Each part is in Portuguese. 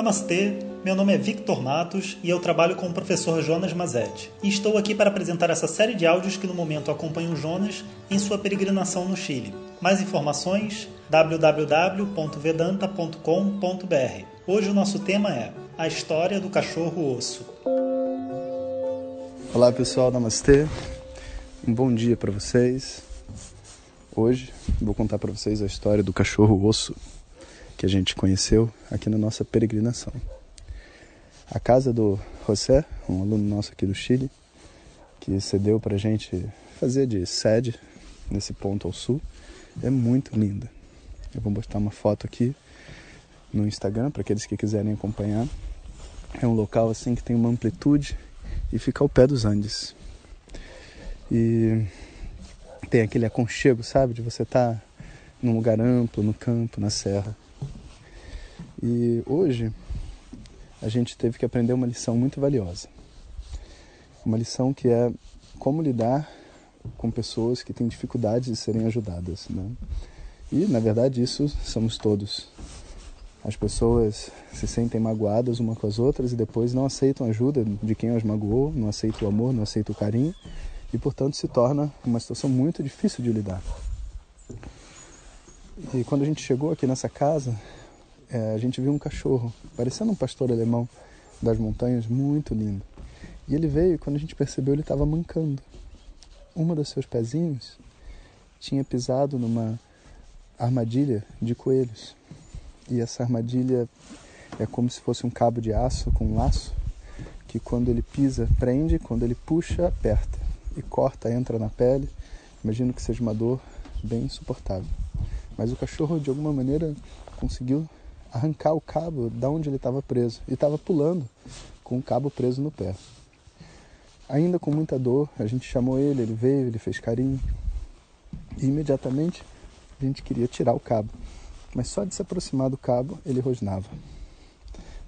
Namastê, meu nome é Victor Matos e eu trabalho com o professor Jonas Mazetti. E estou aqui para apresentar essa série de áudios que no momento acompanham Jonas em sua peregrinação no Chile. Mais informações www.vedanta.com.br. Hoje o nosso tema é a história do cachorro osso. Olá pessoal, namastê. Um bom dia para vocês. Hoje vou contar para vocês a história do cachorro osso que a gente conheceu aqui na nossa peregrinação. A casa do José, um aluno nosso aqui do Chile, que cedeu para a gente fazer de sede nesse ponto ao sul, é muito linda. Eu vou postar uma foto aqui no Instagram para aqueles que quiserem acompanhar. É um local assim que tem uma amplitude e fica ao pé dos Andes. E tem aquele aconchego, sabe, de você estar tá num lugar amplo, no campo, na serra. E hoje a gente teve que aprender uma lição muito valiosa. Uma lição que é como lidar com pessoas que têm dificuldades de serem ajudadas. Né? E, na verdade, isso somos todos. As pessoas se sentem magoadas uma com as outras e depois não aceitam ajuda de quem as magoou, não aceitam o amor, não aceitam o carinho e, portanto, se torna uma situação muito difícil de lidar. E quando a gente chegou aqui nessa casa, é, a gente viu um cachorro, parecendo um pastor alemão das montanhas, muito lindo. E ele veio e quando a gente percebeu, ele estava mancando. Uma dos seus pezinhos tinha pisado numa armadilha de coelhos. E essa armadilha é como se fosse um cabo de aço com um laço, que quando ele pisa, prende, quando ele puxa, aperta. E corta, entra na pele. Imagino que seja uma dor bem insuportável. Mas o cachorro, de alguma maneira, conseguiu arrancar o cabo da onde ele estava preso e estava pulando com o cabo preso no pé. Ainda com muita dor, a gente chamou ele, ele veio, ele fez carinho e imediatamente a gente queria tirar o cabo, mas só de se aproximar do cabo ele rosnava.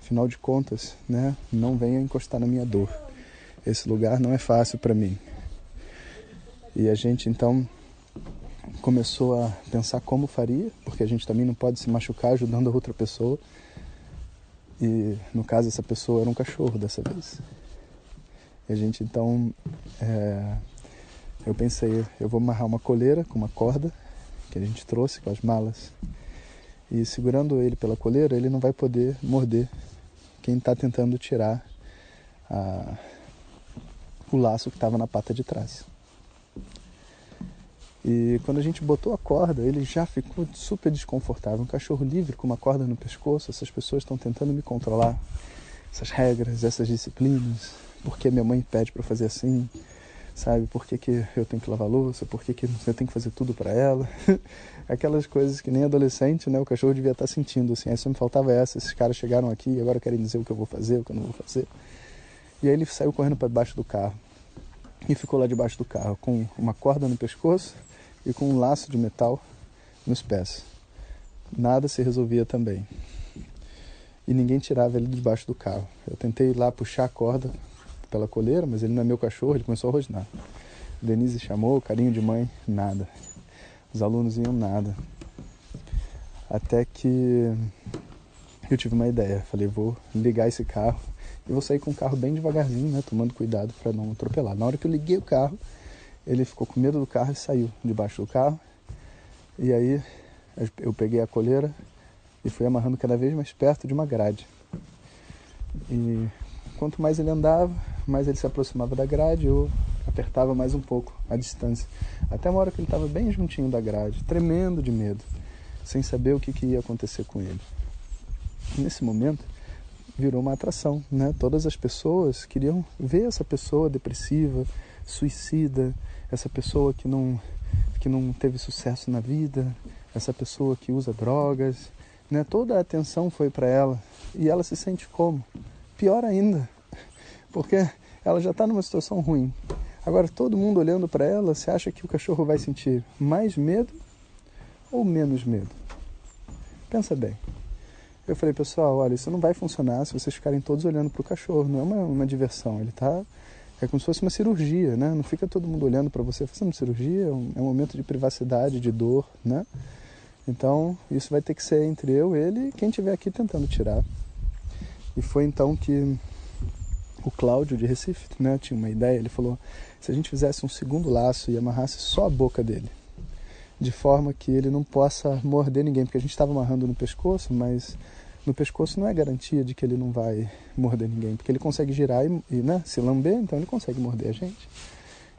Afinal de contas, né, não venha encostar na minha dor. Esse lugar não é fácil para mim. E a gente então começou a pensar como faria, porque a gente também não pode se machucar ajudando a outra pessoa. E no caso, essa pessoa era um cachorro dessa vez. E a gente então. É, eu pensei, eu vou amarrar uma coleira com uma corda que a gente trouxe com as malas. E segurando ele pela coleira, ele não vai poder morder quem está tentando tirar a, o laço que estava na pata de trás. E quando a gente botou a corda, ele já ficou super desconfortável. Um cachorro livre com uma corda no pescoço, essas pessoas estão tentando me controlar. Essas regras, essas disciplinas. Por que minha mãe pede para fazer assim? Sabe? Por que, que eu tenho que lavar louça? Por que, que eu tenho que fazer tudo para ela? Aquelas coisas que nem adolescente, né? O cachorro devia estar tá sentindo assim. Aí só me faltava essa. Esses caras chegaram aqui e agora querem dizer o que eu vou fazer, o que eu não vou fazer. E aí ele saiu correndo para debaixo do carro. E ficou lá debaixo do carro com uma corda no pescoço e com um laço de metal nos pés. Nada se resolvia também. E ninguém tirava ele debaixo do carro. Eu tentei lá puxar a corda pela coleira, mas ele não é meu cachorro, ele começou a rosnar. Denise chamou, carinho de mãe, nada. Os alunos iam nada. Até que eu tive uma ideia. Falei, vou ligar esse carro e vou sair com o carro bem devagarzinho, né, tomando cuidado para não atropelar. Na hora que eu liguei o carro, ele ficou com medo do carro e saiu debaixo do carro. E aí eu peguei a coleira e fui amarrando cada vez mais perto de uma grade. E quanto mais ele andava, mais ele se aproximava da grade, eu apertava mais um pouco a distância. Até uma hora que ele estava bem juntinho da grade, tremendo de medo, sem saber o que, que ia acontecer com ele. Nesse momento, virou uma atração, né? Todas as pessoas queriam ver essa pessoa depressiva, suicida, essa pessoa que não, que não teve sucesso na vida, essa pessoa que usa drogas, né? Toda a atenção foi para ela e ela se sente como? Pior ainda, porque ela já está numa situação ruim. Agora todo mundo olhando para ela, você acha que o cachorro vai sentir mais medo ou menos medo? Pensa bem. Eu falei, pessoal, olha, isso não vai funcionar se vocês ficarem todos olhando para o cachorro. Não é uma, uma diversão. Ele está é como se fosse uma cirurgia, né? Não fica todo mundo olhando para você fazendo cirurgia, é um, é um momento de privacidade, de dor, né? Então, isso vai ter que ser entre eu, ele e quem estiver aqui tentando tirar. E foi então que o Cláudio de Recife né, tinha uma ideia. Ele falou: se a gente fizesse um segundo laço e amarrasse só a boca dele, de forma que ele não possa morder ninguém, porque a gente estava amarrando no pescoço, mas no pescoço não é garantia de que ele não vai morder ninguém, porque ele consegue girar e, e né, se lamber, então ele consegue morder a gente.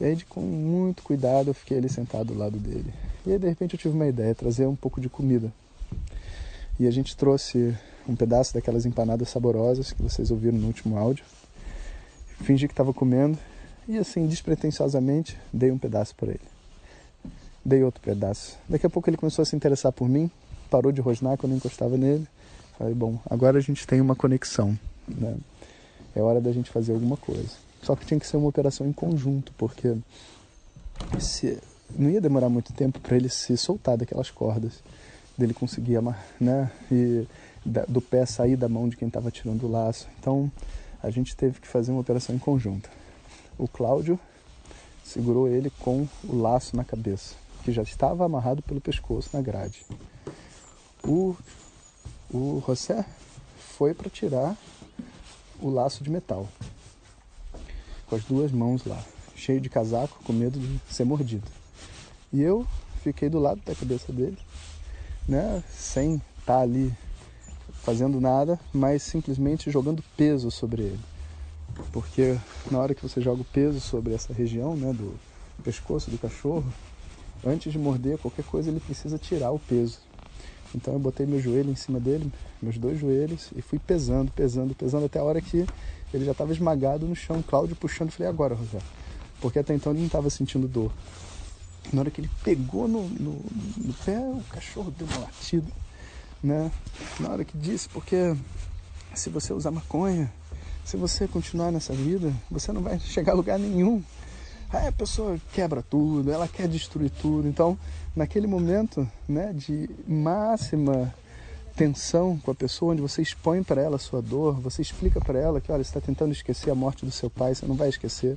E aí, com muito cuidado, eu fiquei ali sentado do lado dele. E aí, de repente, eu tive uma ideia: trazer um pouco de comida. E a gente trouxe um pedaço daquelas empanadas saborosas que vocês ouviram no último áudio. Fingi que estava comendo e, assim, despretensiosamente, dei um pedaço para ele. Dei outro pedaço. Daqui a pouco ele começou a se interessar por mim, parou de rosnar quando eu encostava nele. Falei, bom, agora a gente tem uma conexão, né? É hora da gente fazer alguma coisa. Só que tinha que ser uma operação em conjunto, porque se, não ia demorar muito tempo para ele se soltar daquelas cordas, dele conseguir amar, né? E da, do pé sair da mão de quem estava tirando o laço. Então a gente teve que fazer uma operação em conjunto. O Cláudio segurou ele com o laço na cabeça, que já estava amarrado pelo pescoço na grade. O o José foi para tirar o laço de metal com as duas mãos lá, cheio de casaco, com medo de ser mordido. E eu fiquei do lado da cabeça dele, né, sem estar tá ali fazendo nada, mas simplesmente jogando peso sobre ele. Porque na hora que você joga o peso sobre essa região, né, do pescoço do cachorro, antes de morder qualquer coisa, ele precisa tirar o peso. Então eu botei meu joelho em cima dele, meus dois joelhos, e fui pesando, pesando, pesando, até a hora que ele já estava esmagado no chão. Cláudio puxando, falei, agora, José. Porque até então ele não estava sentindo dor. Na hora que ele pegou no, no, no, pé, o cachorro deu uma latida. Né? Na hora que disse, porque se você usar maconha, se você continuar nessa vida, você não vai chegar a lugar nenhum. Aí a pessoa quebra tudo, ela quer destruir tudo. Então, naquele momento né, de máxima tensão com a pessoa, onde você expõe para ela a sua dor, você explica para ela que, olha, você está tentando esquecer a morte do seu pai, você não vai esquecer,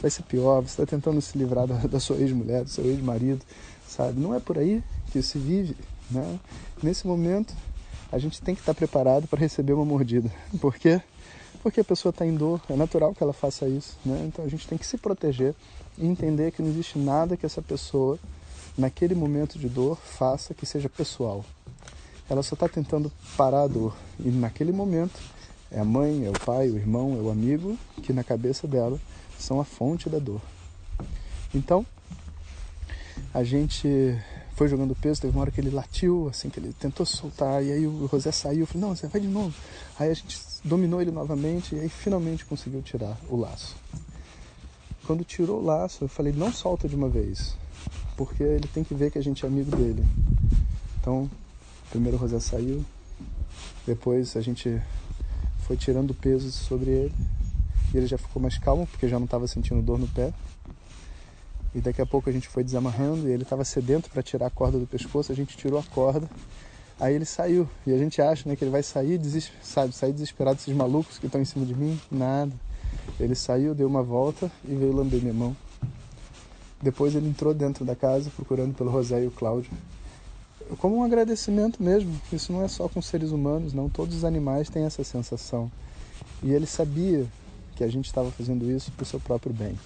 vai ser pior, você está tentando se livrar da, da sua ex-mulher, do seu ex-marido, sabe? Não é por aí que se vive, né? Nesse momento, a gente tem que estar preparado para receber uma mordida. Por quê? Porque a pessoa está em dor, é natural que ela faça isso, né? Então a gente tem que se proteger e entender que não existe nada que essa pessoa, naquele momento de dor, faça que seja pessoal. Ela só está tentando parar a dor e naquele momento é a mãe, é o pai, o irmão, é o amigo que na cabeça dela são a fonte da dor. Então a gente foi jogando peso, teve uma hora que ele latiu, assim, que ele tentou soltar, e aí o José saiu, eu falei, não, José, vai de novo. Aí a gente dominou ele novamente e aí finalmente conseguiu tirar o laço. Quando tirou o laço, eu falei, não solta de uma vez, porque ele tem que ver que a gente é amigo dele. Então, primeiro o José saiu, depois a gente foi tirando peso sobre ele, e ele já ficou mais calmo, porque já não estava sentindo dor no pé. E daqui a pouco a gente foi desamarrando e ele estava sedento para tirar a corda do pescoço, a gente tirou a corda. Aí ele saiu e a gente acha né, que ele vai sair, sabe, sair desesperado desses malucos que estão em cima de mim. Nada. Ele saiu, deu uma volta e veio lamber minha mão. Depois ele entrou dentro da casa procurando pelo José e o Cláudio. Como um agradecimento mesmo. Isso não é só com seres humanos, não. Todos os animais têm essa sensação. E ele sabia que a gente estava fazendo isso para o seu próprio bem.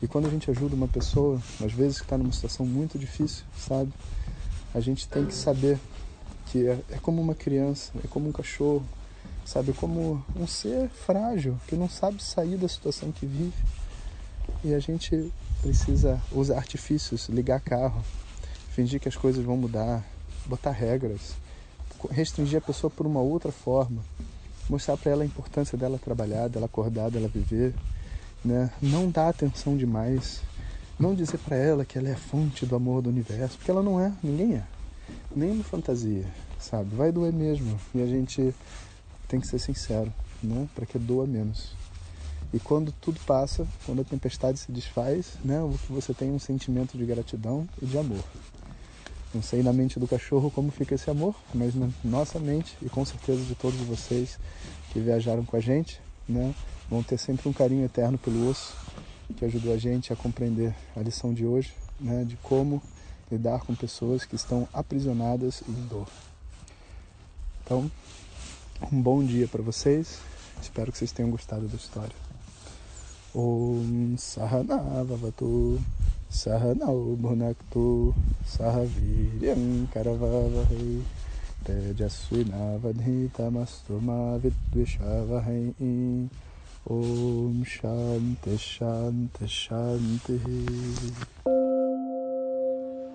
E quando a gente ajuda uma pessoa, às vezes que está numa situação muito difícil, sabe? A gente tem que saber que é, é, como uma criança, é como um cachorro, sabe? É como um ser frágil que não sabe sair da situação que vive. E a gente precisa usar artifícios, ligar carro, fingir que as coisas vão mudar, botar regras, restringir a pessoa por uma outra forma, mostrar para ela a importância dela trabalhar, dela acordar, dela viver né? Não dar atenção demais, não dizer para ela que ela é a fonte do amor do universo, porque ela não é, ninguém é, nem no fantasia, sabe? Vai doer mesmo e a gente tem que ser sincero, né? Para que doa menos. E quando tudo passa, quando a tempestade se desfaz, né? Você tem é um sentimento de gratidão e de amor. Não sei na mente do cachorro como fica esse amor, mas na nossa mente e com certeza de todos vocês que viajaram com a gente, né? vão ter sempre um carinho eterno pelo osso, que ajudou a gente a compreender a lição de hoje, né, de como lidar com pessoas que estão aprisionadas em dor. Então, Um bom dia para vocês. Espero que vocês tenham gostado da história. Om Sahana Vavatu Sahanau Bhunaktu Sahaviryam Karavavahai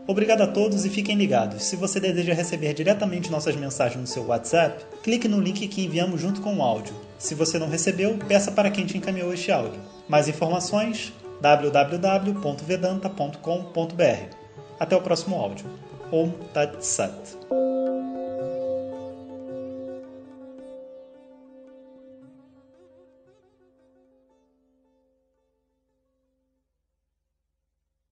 Obrigado a todos e fiquem ligados. Se você deseja receber diretamente nossas mensagens no seu WhatsApp, clique no link que enviamos junto com o áudio. Se você não recebeu, peça para quem te encaminhou este áudio. Mais informações www.vedanta.com.br. Até o próximo áudio. Om Tat Sat.